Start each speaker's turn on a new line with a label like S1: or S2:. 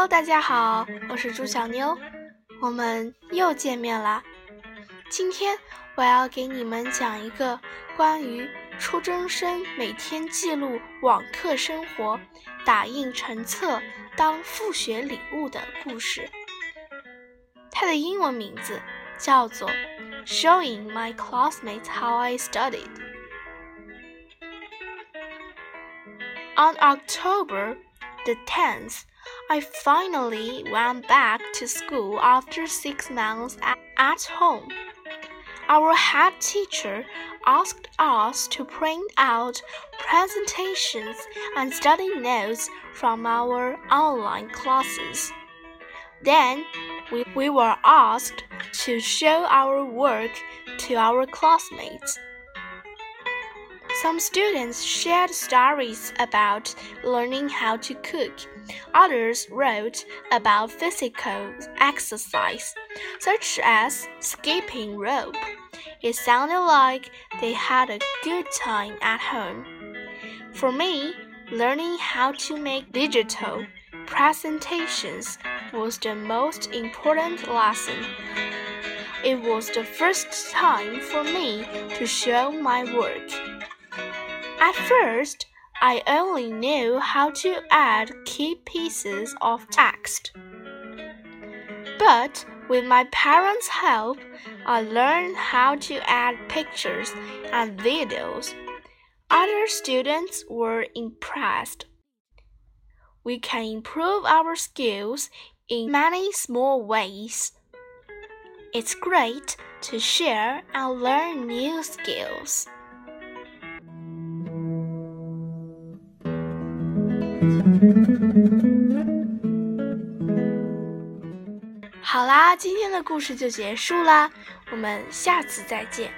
S1: Hello，大家好，我是朱小妞，我们又见面啦。今天我要给你们讲一个关于初中生每天记录网课生活、打印成册当复学礼物的故事。它的英文名字叫做《Showing My Classmates How I Studied》。On October the 10th, I finally went back to school after six months at home. Our head teacher asked us to print out presentations and study notes from our online classes. Then we, we were asked to show our work to our classmates. Some students shared stories about learning how to cook. Others wrote about physical exercise, such as skipping rope. It sounded like they had a good time at home. For me, learning how to make digital presentations was the most important lesson. It was the first time for me to show my work. At first, I only knew how to add key pieces of text. But with my parents' help, I learned how to add pictures and videos. Other students were impressed. We can improve our skills in many small ways. It's great to share and learn new skills. 好啦，今天的故事就结束啦，我们下次再见。